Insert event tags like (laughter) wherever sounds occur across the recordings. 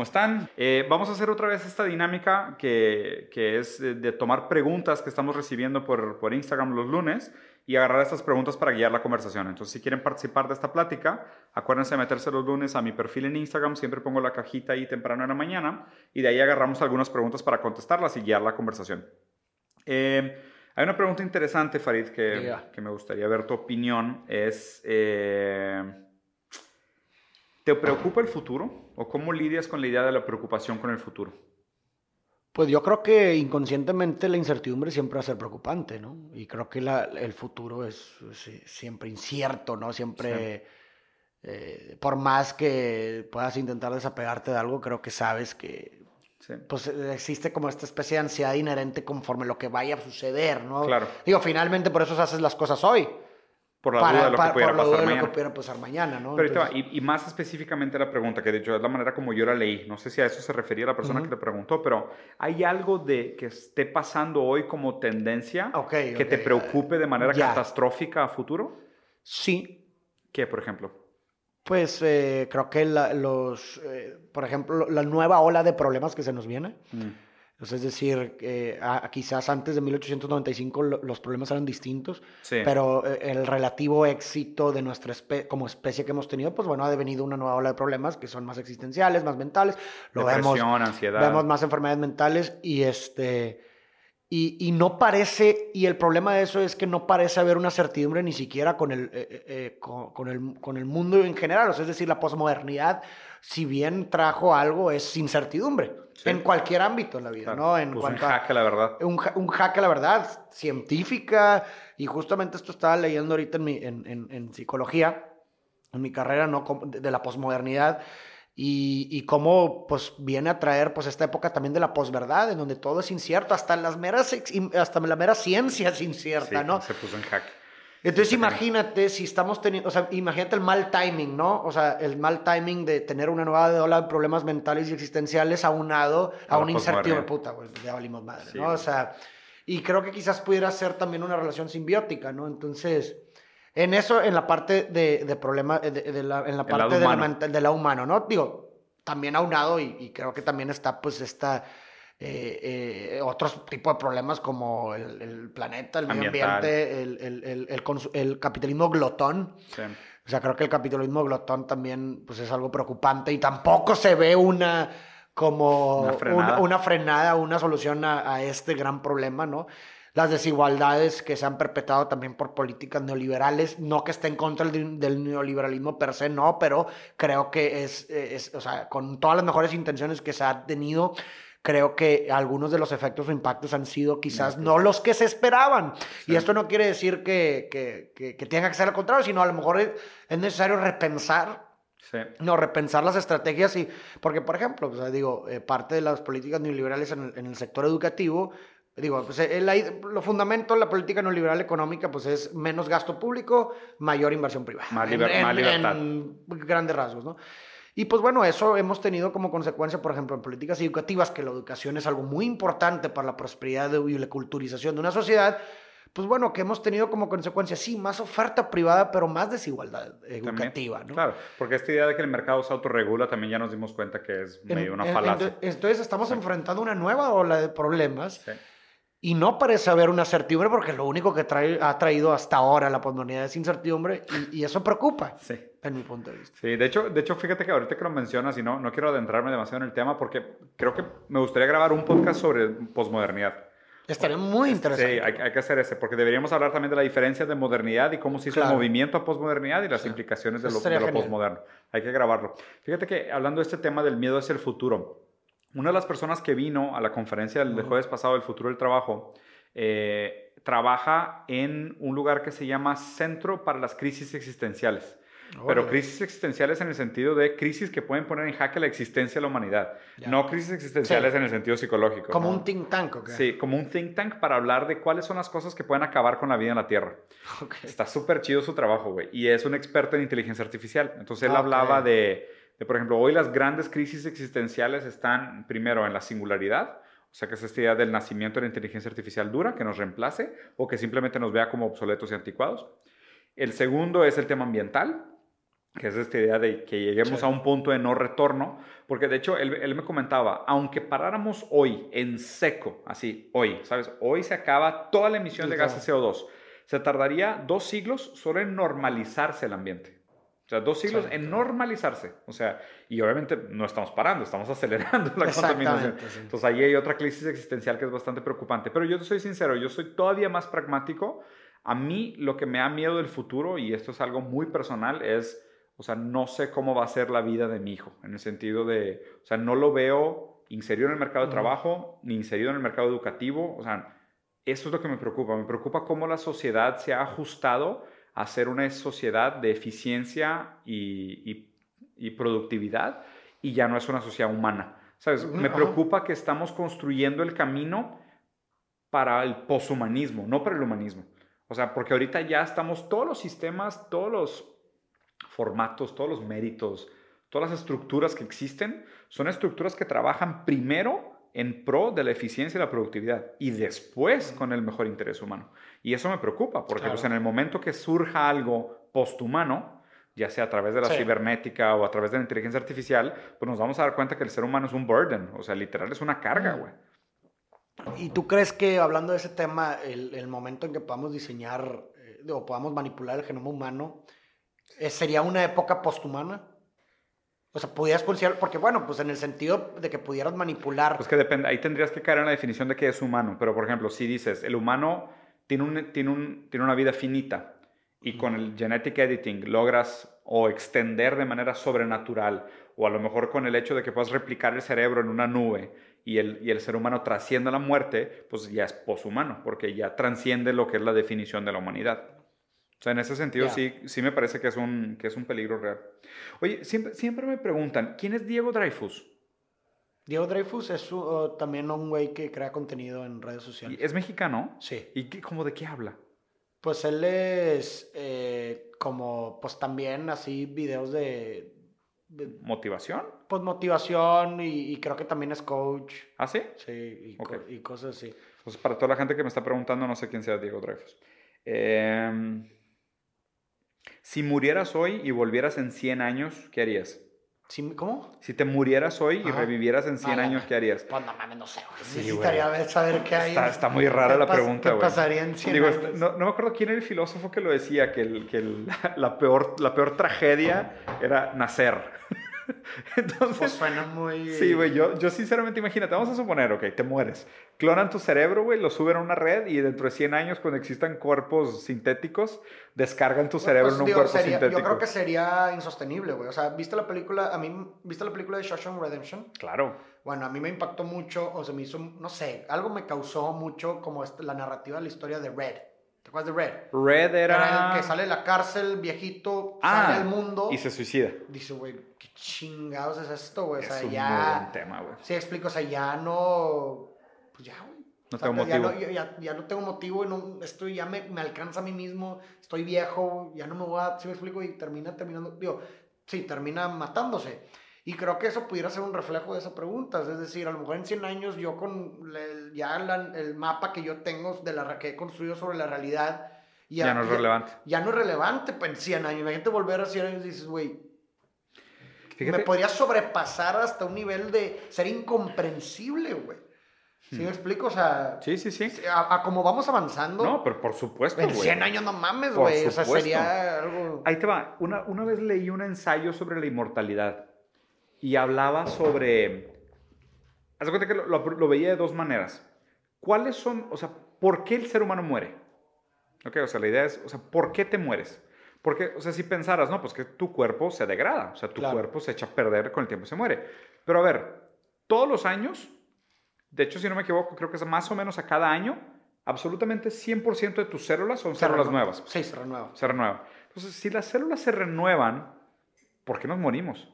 ¿Cómo están? Eh, vamos a hacer otra vez esta dinámica que, que es de, tomar preguntas que estamos recibiendo por, por Instagram los lunes y agarrar estas preguntas para guiar la conversación. Entonces, si quieren participar de esta plática, acuérdense de meterse los lunes a mi perfil en Instagram. Siempre pongo la cajita ahí temprano en la mañana y de ahí agarramos algunas preguntas para contestarlas y guiar la conversación. Eh, hay una pregunta interesante, Farid, que, que, me gustaría ver tu opinión. Es, eh, ¿te preocupa el futuro? ¿O cómo lidias con la idea de la preocupación con el futuro? Pues yo creo que inconscientemente la incertidumbre siempre va a ser preocupante, ¿no? Y creo que el futuro es, siempre incierto, ¿no? Siempre, eh, por más que puedas intentar desapegarte de algo, creo que sabes que pues existe como esta especie de ansiedad inherente conforme lo que vaya a suceder, ¿no? Claro. Digo, finalmente por eso haces las cosas hoy. Por la duda de lo que pudiera pasar mañana. Lo que pudiera pasar mañana, ¿no? Pero y, y, más específicamente la pregunta, que de hecho es la manera como yo la leí. No sé si a eso se refería la persona que te preguntó, pero ¿hay algo de que esté pasando hoy como tendencia que te preocupe de manera catastrófica a futuro? Sí. ¿Qué, por ejemplo? Pues eh, creo que los, eh, por ejemplo, la nueva ola de problemas que se nos viene. Mm es decir, eh, quizás antes de 1895 los problemas eran distintos, pero eh, el relativo éxito de nuestra especie, como especie que hemos tenido, pues bueno, ha devenido una nueva ola de problemas que son más existenciales, más mentales. Lo Depresión, vemos, ansiedad. Vemos más enfermedades mentales y este... Y, no parece, y el problema de eso es que no parece haber una certidumbre ni siquiera con el, eh, con, el, con el mundo en general. O sea, es decir, la posmodernidad, si bien trajo algo, es incertidumbre. En cualquier ámbito en la vida, ¿no? En pues un jaque, la verdad. Un, un jaque, la verdad, científica. Y justamente esto estaba leyendo ahorita en, mi, en, en, en psicología, en mi carrera, ¿no? De la posmodernidad. Y, y, cómo pues viene a traer pues esta época también de la posverdad en donde todo es incierto hasta las meras hasta la mera ciencia es incierta no se puso en jaque entonces imagínate si estamos teniendo, o sea, imagínate el mal timing, ¿no? O sea, el mal timing de tener una nueva ola de problemas mentales y existenciales aunado a, un incertidumbre, puta, güey, ya valimos madre, ¿no? O sea, y creo que quizás pudiera ser también una relación simbiótica, ¿no? Entonces, en eso, en la parte de, de problema, de, la, en la parte de la, de la humano, ¿no? Digo, también aunado y, y creo que también está pues esta eh, eh, otros tipos de problemas como el, planeta, el medio ambiente, el, capitalismo glotón. O sea, creo que el capitalismo glotón también pues, es algo preocupante y tampoco se ve una como una frenada, una, solución a, este gran problema, ¿no? Las desigualdades que se han perpetrado también por políticas neoliberales, no que esté en contra del, neoliberalismo per se, no, pero creo que es, es, o sea, con todas las mejores intenciones que se ha tenido, creo que algunos de los efectos o impactos han sido quizás no los que se esperaban. Y esto no quiere decir que, que, que, tenga que ser al contrario, sino a lo mejor es, necesario repensar. No, repensar las estrategias y, porque por ejemplo, digo, eh, parte de las políticas neoliberales en el, sector educativo, digo, pues, eh, lo fundamento de la política neoliberal económica, pues es menos gasto público, mayor inversión privada. Más, libertad. En grandes rasgos, ¿no? Y pues bueno, eso hemos tenido como consecuencia, por ejemplo, en políticas educativas, que la educación es algo muy importante para la prosperidad y la culturización de una sociedad, pues bueno, que hemos tenido como consecuencia, sí, más oferta privada, pero más desigualdad educativa, ¿no? Claro, porque esta idea de que el mercado se autorregula también ya nos dimos cuenta que es medio una falacia. Entonces estamos enfrentando una nueva ola de problemas. Y no parece haber una certidumbre porque lo único que trae, ha traído hasta ahora la pandemia es incertidumbre y, eso preocupa, sí. en mi punto de vista. Sí, de hecho, de hecho, fíjate que ahorita que lo mencionas y no, no quiero adentrarme demasiado en el tema porque creo que me gustaría grabar un podcast sobre posmodernidad. Estaría muy interesante. Sí, hay, que hacer ese, porque deberíamos hablar también de la diferencia de modernidad y cómo se hizo el movimiento a posmodernidad y las implicaciones de lo, de lo posmoderno. Hay que grabarlo. Fíjate que hablando de este tema del miedo hacia el futuro, una de las personas que vino a la conferencia del jueves pasado del futuro del trabajo eh, trabaja en un lugar que se llama Centro para las Crisis Existenciales. Pero crisis existenciales en el sentido de crisis que pueden poner en jaque la existencia de la humanidad. No crisis existenciales en el sentido psicológico. Como un think tank, ¿ok? Sí, como un think tank para hablar de cuáles son las cosas que pueden acabar con la vida en la Tierra. Está súper chido su trabajo, güey. Y es un experto en inteligencia artificial. Entonces él hablaba de por ejemplo, hoy las grandes crisis existenciales están primero en la singularidad, o sea, que es esta idea del nacimiento de la inteligencia artificial dura, que nos reemplace o que simplemente nos vea como obsoletos y anticuados. El segundo es el tema ambiental. que es esta idea de que lleguemos a un punto de no retorno, porque de hecho él, él, me comentaba, aunque paráramos hoy en seco, así, hoy, ¿sabes? Hoy se acaba toda la emisión de gases CO2, se tardaría dos siglos solo en normalizarse el ambiente. O sea, dos siglos en normalizarse. O sea, y obviamente no estamos parando, estamos (laughs) acelerando la contaminación. Entonces ahí hay otra crisis existencial que es bastante preocupante. Pero yo soy sincero, yo soy todavía más pragmático. A mí lo que me da miedo del futuro, y esto es algo muy personal, es o sea, no sé cómo va a ser la vida de mi hijo, en el sentido de, o sea, no lo veo inserido en el mercado de trabajo, ni inserido en el mercado educativo, o sea, eso es lo que me preocupa, me preocupa cómo la sociedad se ha ajustado a ser una sociedad de eficiencia y, productividad y ya no es una sociedad humana. ¿Sabes? Me preocupa que estamos construyendo el camino para el poshumanismo, no para el humanismo. O sea, porque ahorita ya estamos, todos los sistemas, todos los formatos, todos los méritos, todas las estructuras que existen, son estructuras que trabajan primero en pro de la eficiencia y la productividad y después con el mejor interés humano. Y eso me preocupa, porque pues, en el momento que surja algo posthumano, ya sea a través de la cibernética o a través de la inteligencia artificial, pues nos vamos a dar cuenta que el ser humano es un burden, o sea, literal es una carga, güey. ¿Y tú crees que, hablando de ese tema, el, momento en que podamos diseñar eh, o podamos manipular el genoma humano, eh, ¿Sería una época posthumana? O sea, pudieras considerar, porque bueno, pues en el sentido de que pudieras manipular. Pues que depende, ahí tendrías que caer en la definición de qué es humano, pero por ejemplo, si dices, el humano tiene, un, tiene, un, tiene una vida finita y con el genetic editing logras o extender de manera sobrenatural, o a lo mejor con el hecho de que puedas replicar el cerebro en una nube y el, y el ser humano trasciende la muerte, pues ya es poshumano, porque ya transciende lo que es la definición de la humanidad. O sea, en ese sentido sí, sí me parece que es, un, que es un peligro real. Oye, siempre, siempre me preguntan, ¿quién es Diego Dreyfus? Diego Dreyfus es uh, también un güey que crea contenido en redes sociales. ¿Es mexicano? Sí. ¿Y qué, cómo de qué habla? Pues él es eh, como, pues también así videos de, ¿Motivación? Pues motivación y, creo que también es coach. ¿Ah, sí? Sí, y, y cosas así. Pues para toda la gente que me está preguntando, no sé quién sea Diego Dreyfus. Eh, si murieras hoy y volvieras en 100 años, ¿qué harías? ¿Cómo? Si te murieras hoy y revivieras en 100 años, ¿qué harías? Pues no mames, no sé, Sí, Necesitaría saber qué hay. Está, muy rara la pregunta, güey. ¿Qué pasaría en 100 años? No, no, me acuerdo quién era el filósofo que lo decía, que, el, que (laughs) la, peor, la peor tragedia era nacer. (laughs) Entonces, pues suena muy... Sí, güey, yo, yo sinceramente, imagínate, vamos a suponer, ok, te mueres. Clonan tu cerebro, güey, lo suben a una red y dentro de 100 años, cuando existan cuerpos sintéticos, descargan tu cerebro pues, en un cuerpo sintético. Yo creo que sería insostenible, güey. O sea, ¿viste la película, a mí, ¿viste la película de Shawshank Redemption? Claro. Bueno, a mí me impactó mucho, o sea, me hizo, no sé, algo me causó mucho como la narrativa de la historia de Red. ¿Te acuerdas de Red? Red era... el que sale de la cárcel, viejito, ah, sale al mundo. Y se suicida. Dice, güey, qué chingados es esto, güey. O sea, es un ya... buen tema, güey. Sí, explico, o sea, ya no... Pues ya, güey. No tengo motivo. Ya no, ya, no, tengo motivo y no, estoy, ya me, me, alcanza a mí mismo, estoy viejo, ya no me voy a... ¿Sí me explico? Y termina terminando... Digo, sí, termina matándose. Y creo que eso pudiera ser un reflejo de esa pregunta. Es decir, a lo mejor en 100 años yo con el, ya el mapa que yo tengo, de la, que he construido sobre la realidad, ya, no es relevante. Ya no es relevante pues, en 100 años. Imagínate volver a 100 años y dices, güey, me podría sobrepasar hasta un nivel de ser incomprensible, güey. ¿Sí me hmm. explico? O sea. Sí, sí, sí. A, como vamos avanzando. No, pero por supuesto. En 100 años no mames, güey. O sea, sería algo. Ahí te va. Una, una vez leí un ensayo sobre la inmortalidad y hablaba sobre. Haz cuenta que lo, lo, veía de dos maneras. ¿Cuáles son, o sea, por qué el ser humano muere? Ok, o sea, la idea es, o sea, ¿por qué te mueres? Porque, o sea, si pensaras, no, pues que tu cuerpo se degrada, o sea, tu cuerpo se echa a perder con el tiempo y se muere. Pero a ver, todos los años, de hecho, si no me equivoco, creo que es más o menos a cada año, absolutamente 100% de tus células son células nuevas. Sí, se renuevan. Se renuevan. Entonces, si las células se renuevan, ¿por qué nos morimos?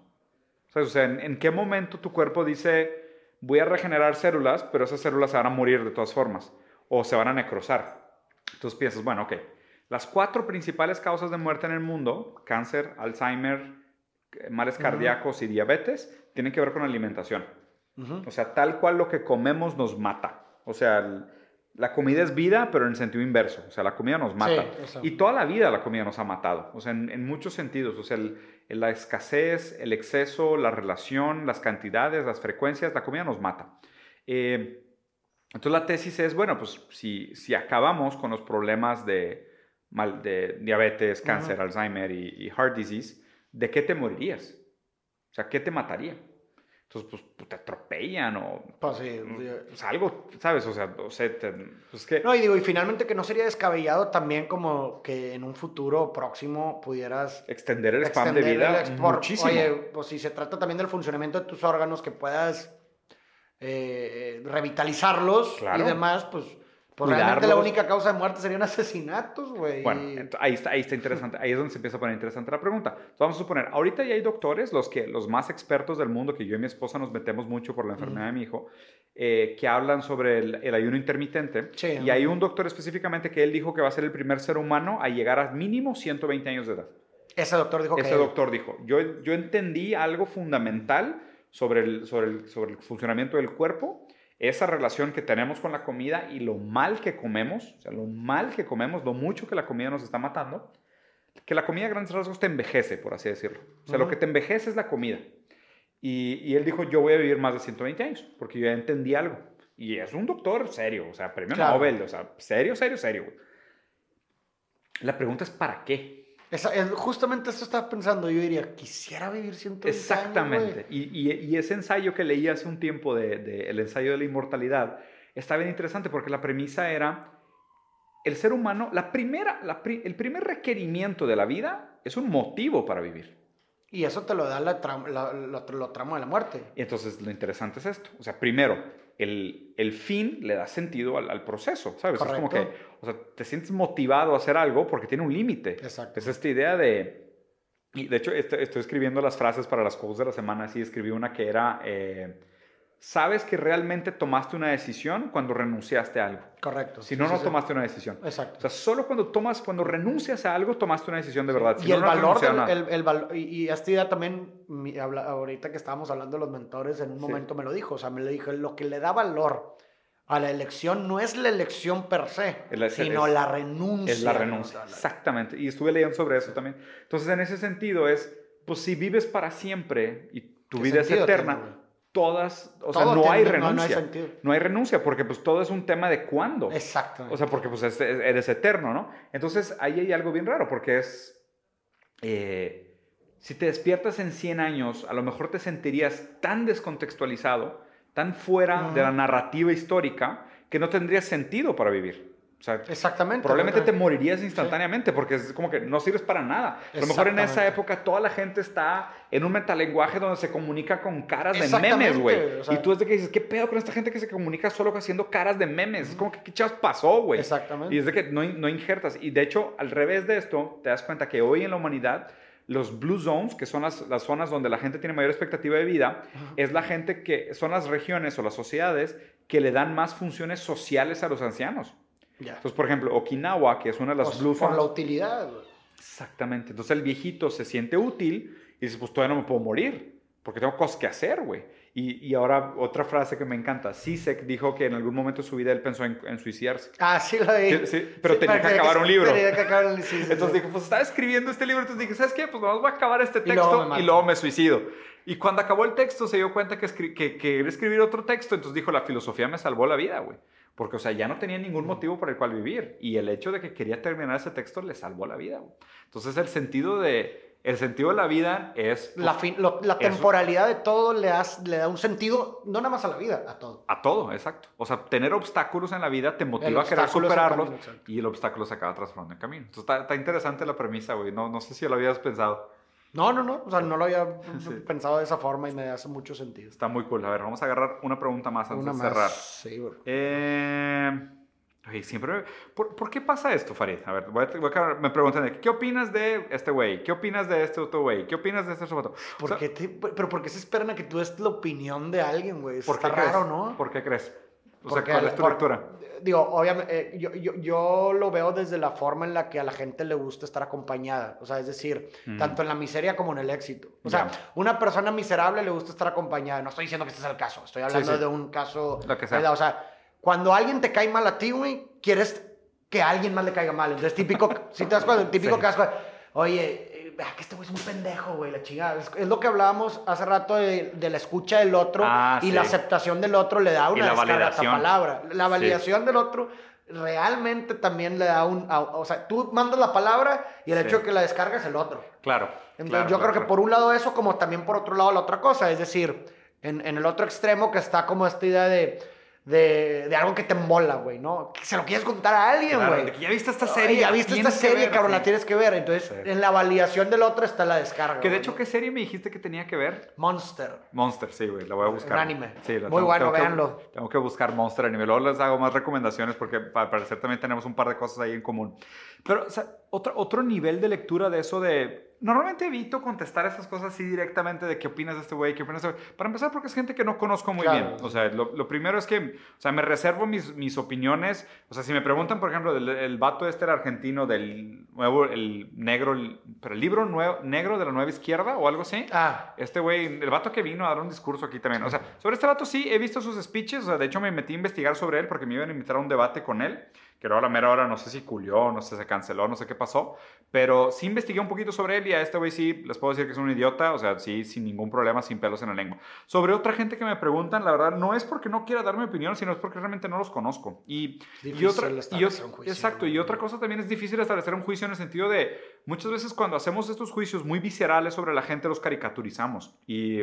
O sea, ¿en, ¿en qué momento tu cuerpo dice, voy a regenerar células, pero esas células se van a morir de todas formas? O se van a necrosar. Entonces piensas, bueno, ok, las cuatro principales causas de muerte en el mundo, cáncer, Alzheimer, males cardíacos y diabetes, tienen que ver con la alimentación. O sea, tal cual lo que comemos nos mata. O sea, la comida es vida, pero en el sentido inverso. O sea, la comida nos mata. y toda la vida la comida nos ha matado. O sea, en, muchos sentidos. O sea, la escasez, el exceso, la relación, las cantidades, las frecuencias, la comida nos mata. Eh, entonces la tesis es, bueno, pues si, si acabamos con los problemas de, mal, de diabetes, cáncer, Alzheimer y, y heart disease, ¿de qué te morirías? O sea, ¿qué te mataría? Entonces, pues, pues, te atropellan o... Pues sí. Pues, algo, ¿sabes? O sea, o sea pues que... No, y digo, y finalmente que no sería descabellado también como que en un futuro próximo pudieras... Extender el spam de vida muchísimo. Oye, pues si se trata también del funcionamiento de tus órganos, que puedas eh, revitalizarlos y demás, pues pues realmente la única causa de muerte serían (laughs) asesinatos, güey. Bueno, ahí está, ahí está interesante. Ahí es donde se empieza a poner interesante la pregunta. vamos a suponer, ahorita ya hay doctores, los, que, los más expertos del mundo, que yo y mi esposa nos metemos mucho por la enfermedad de mi hijo, eh, que hablan sobre el, ayuno intermitente. y hay un doctor específicamente que él dijo que va a ser el primer ser humano a llegar a mínimo 120 años de edad. Ese doctor dijo Ese doctor dijo. Yo, yo entendí algo fundamental sobre el, sobre, el, sobre el funcionamiento del cuerpo esa relación que tenemos con la comida y lo mal que comemos, o sea, lo mal que comemos, lo mucho que la comida nos está matando, que la comida a grandes rasgos te envejece, por así decirlo. O sea, lo que te envejece es la comida. Y, él dijo, yo voy a vivir más de 120 años, porque yo ya entendí algo. Y es un doctor serio, o sea, premio Nobel, o sea, serio, serio, serio. La pregunta es, ¿para qué? Justamente esto estaba pensando, yo diría, quisiera vivir 120 Exactamente. y, y, ese ensayo que leí hace un tiempo, de, de, el ensayo de la inmortalidad, está bien interesante porque la premisa era, el ser humano, la primera, el primer requerimiento de la vida es un motivo para vivir. Y eso te lo da la, lo tramo de la muerte. Y entonces lo interesante es esto. O sea, primero, el, el fin le da sentido al, al proceso, ¿sabes? Es como que, o sea, te sientes motivado a hacer algo porque tiene un límite. Exacto. Es esta idea de... Y de hecho, estoy, estoy escribiendo las frases para las cosas de la semana, así escribí una que era... Eh, sabes que realmente tomaste una decisión cuando renunciaste a algo. Correcto. Si no, no tomaste una decisión. Exacto. O sea, solo cuando tomas, cuando renuncias a algo, tomaste una decisión de verdad. y, el valor el, el, y, esta idea también, ahorita que estábamos hablando de los mentores, en un momento me lo dijo, o sea, me lo dijo, lo que le da valor a la elección no es la elección per se, sino la renuncia. Es la renuncia, exactamente. Y estuve leyendo sobre eso también. Entonces, en ese sentido es, pues si vives para siempre y tu vida es eterna, todas, o sea, no hay renuncia. No, hay renuncia, porque pues todo es un tema de cuándo. Exacto. O sea, porque pues eres eterno, ¿no? Entonces ahí hay algo bien raro, porque es, eh, si te despiertas en 100 años, a lo mejor te sentirías tan descontextualizado, tan fuera de la narrativa histórica, que no tendrías sentido para vivir. O sea, Exactamente. Probablemente te morirías instantáneamente porque es como que no sirves para nada. A lo mejor en esa época toda la gente está en un metalenguaje donde se comunica con caras de memes, güey. y tú es de que dices, ¿qué pedo con esta gente que se comunica solo haciendo caras de memes? Es como que, ¿qué chavos pasó, güey? Exactamente. Y es de que no, no injertas. Y de hecho, al revés de esto, te das cuenta que hoy en la humanidad los blue zones, que son las, las, zonas donde la gente tiene mayor expectativa de vida, es la gente que son las regiones o las sociedades que le dan más funciones sociales a los ancianos. Entonces, por ejemplo, Okinawa, que es una de las pues, Blue Por la utilidad. Exactamente. Entonces el viejito se siente útil y dice, pues todavía no me puedo morir, porque tengo cosas que hacer, güey. Y, y, ahora otra frase que me encanta. Sisek dijo que en algún momento de su vida él pensó en, suicidarse. Ah, sí lo vi. Sí, pero tenía que acabar un libro. Tenía que acabar un libro. (laughs) entonces dijo, pues estaba escribiendo este libro. Entonces dije, ¿sabes qué? Pues vamos a acabar este texto y luego, me suicido. Y cuando acabó el texto se dio cuenta que, que, que quería escribir otro texto. Entonces dijo, la filosofía me salvó la vida, güey. Porque, o sea, ya no tenía ningún motivo por el cual vivir. Y el hecho de que quería terminar ese texto le salvó la vida. Entonces, el sentido de... El sentido de la vida es... la, pues, fin, la temporalidad de todo le, le da un sentido, no nada más a la vida, a todo. A todo, exacto. O sea, tener obstáculos en la vida te motiva a querer superarlos y el obstáculo se acaba transformando en camino. Entonces, está, está interesante la premisa, güey. No, no sé si lo habías pensado. No, no, no. O sea, no lo había (laughs) pensado de esa forma y me hace mucho sentido. Está muy cool. A ver, vamos a agarrar una pregunta más antes de cerrar. Sí, bro. Eh, siempre... ¿Por, qué pasa esto, Farid? A ver, voy a, me preguntan, ¿qué opinas de este güey? ¿Qué opinas de este otro güey? ¿Qué opinas de este otro ¿Por qué ¿Pero por qué se esperan a que tú des la opinión de alguien, güey? Está qué raro, ¿no? ¿Por qué crees? O sea, ¿cuál es tu lectura? Digo, obviamente, eh, yo, yo, yo, lo veo desde la forma en la que a la gente le gusta estar acompañada. O sea, es decir, mm. tanto en la miseria como en el éxito. O sea, una persona miserable le gusta estar acompañada. No estoy diciendo que este es el caso. Estoy hablando de un caso. Lo que sea. O sea, cuando alguien te cae mal a ti, güey, quieres que a alguien más le caiga mal. Entonces, típico, (laughs) si te das cuenta, típico caso, oye, vea que este güey es un pendejo, güey, la chingada. Es, lo que hablábamos hace rato de, la escucha del otro ah, y la aceptación del otro le da una descarga a esa palabra. La validación del otro realmente también le da un... o sea, tú mandas la palabra y el hecho de que la descarga es el otro. Claro. Entonces yo creo que por un lado eso, como también por otro lado la otra cosa. Es decir, en, en el otro extremo que está como esta idea de de, de algo que te mola, güey, ¿no? Que se lo quieres contar a alguien, güey. ya viste esta serie. ya viste esta serie, cabrón, la tienes que ver. Entonces, en la validación del otro está la descarga. Que de hecho, ¿qué serie me dijiste que tenía que ver? Monster. Monster, sí, güey, la voy a buscar. Un anime. Sí, Muy bueno, véanlo. tengo que buscar Monster anime. Luego les hago más recomendaciones porque para parecer también tenemos un par de cosas ahí en común. Pero, o sea, otro, otro nivel de lectura de eso de normalmente evito contestar esas cosas así directamente de qué opinas de este güey, qué opinas de este güey. Para empezar, porque es gente que no conozco muy bien. O sea, lo, primero es que, o sea, me reservo mis, mis opiniones. O sea, si me preguntan, por ejemplo, el, el vato este era argentino del nuevo, el negro, el, pero el libro nuevo, negro de la nueva izquierda o algo así. Ah. Este güey, el vato que vino a dar un discurso aquí también. O sea, sobre este vato sí he visto sus speeches. O sea, de hecho me metí a investigar sobre él porque me iban a invitar a un debate con él que luego a la mera hora no sé si culió, no sé, se canceló, no sé qué pasó, pero sí investigué un poquito sobre él y a este güey sí les puedo decir que es un idiota, o sea, sí, sin ningún problema, sin pelos en la lengua. Sobre otra gente que me preguntan, la verdad, no es porque no quiera dar mi opinión, sino es porque realmente no los conozco. Y, y otra, y exacto, y otra cosa también es difícil establecer un juicio en el sentido de, muchas veces cuando hacemos estos juicios muy viscerales sobre la gente, los caricaturizamos. Y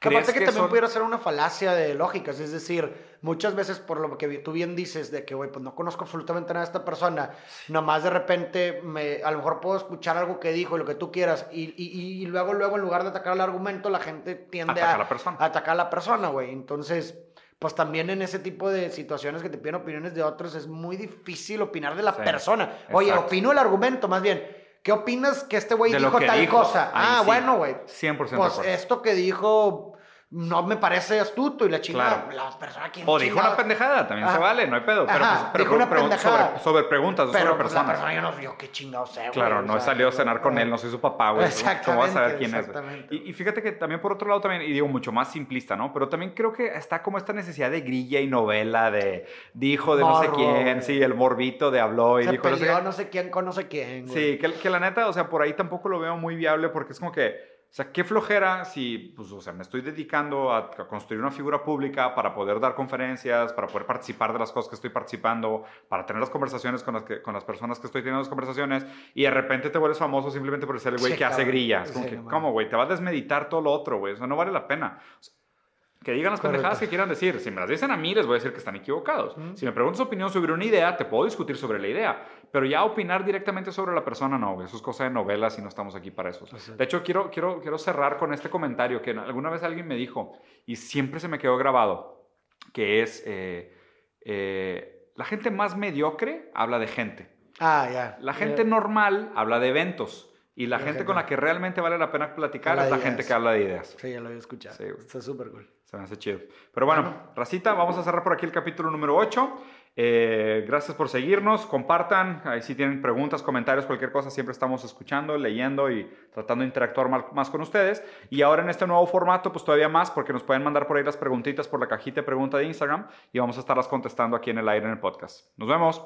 Aparte que, también pudiera ser una falacia de lógicas, es decir, muchas veces por lo que tú bien dices de que, güey, pues no conozco absolutamente nada de esta persona, nomás de repente me, a lo mejor puedo escuchar algo que dijo y lo que tú quieras, y, y, y luego, luego en lugar de atacar el argumento, la gente tiende a, a, atacar a la persona, güey. Entonces, pues también en ese tipo de situaciones que te piden opiniones de otros, es muy difícil opinar de la persona. Oye, opino el argumento, más bien ¿Qué opinas que este güey dijo tal cosa? ah, bueno, güey. 100% Pues esto que dijo no me parece astuto y la chingada. La persona que O dijo una pendejada, también se vale, no hay pedo. Pero, pues, pero dijo una pendejada. Sobre, preguntas, pero, sobre pues, personas. persona yo no yo qué chingado sé, güey. Claro, no he salido a cenar con él, no soy su papá, güey. ¿Cómo vas a saber quién es? Y, y, fíjate que también por otro lado también, y digo mucho más simplista, ¿no? Pero también creo que está como esta necesidad de grilla y novela, de dijo de no sé quién, sí, el morbito de habló y se dijo peleó, no sé, no sé quién con no sé quién. Güey. Sí, que, que la neta, o sea, por ahí tampoco lo veo muy viable porque es como que o sea, qué flojera si, pues, o sea, me estoy dedicando a, construir una figura pública para poder dar conferencias, para poder participar de las cosas que estoy participando, para tener las conversaciones con las, que, con las personas que estoy teniendo las conversaciones, y de repente te vuelves famoso simplemente por ser el güey que hace grillas. ¿Cómo, güey? Te va a desmeditar todo lo otro, güey. O sea, no vale la pena. Que digan las pendejadas que quieran decir. Si me las dicen a mí, les voy a decir que están equivocados. Si me preguntas opinión sobre una idea, te puedo discutir sobre la idea. Pero ya opinar directamente sobre la persona, no. Eso es cosa de novelas y no estamos aquí para eso. De hecho, quiero, quiero, quiero cerrar con este comentario que alguna vez alguien me dijo y siempre se me quedó grabado, que es, eh, eh, la gente más mediocre habla de gente. Ah, ya. La gente normal habla de eventos. Y la, gente, con la que realmente vale la pena platicar es la gente que habla de ideas. Sí, ya lo había escuchado. Sí, Está súper cool. Se me hace chido. Pero bueno, Racita, vamos a cerrar por aquí el capítulo número 8. Eh, gracias por seguirnos, compartan, ahí si tienen preguntas, comentarios, cualquier cosa, siempre estamos escuchando, leyendo y tratando de interactuar más, con ustedes. Y ahora en este nuevo formato, pues todavía más, porque nos pueden mandar por ahí las preguntitas por la cajita de pregunta de Instagram y vamos a estarlas contestando aquí en el aire en el podcast. Nos vemos.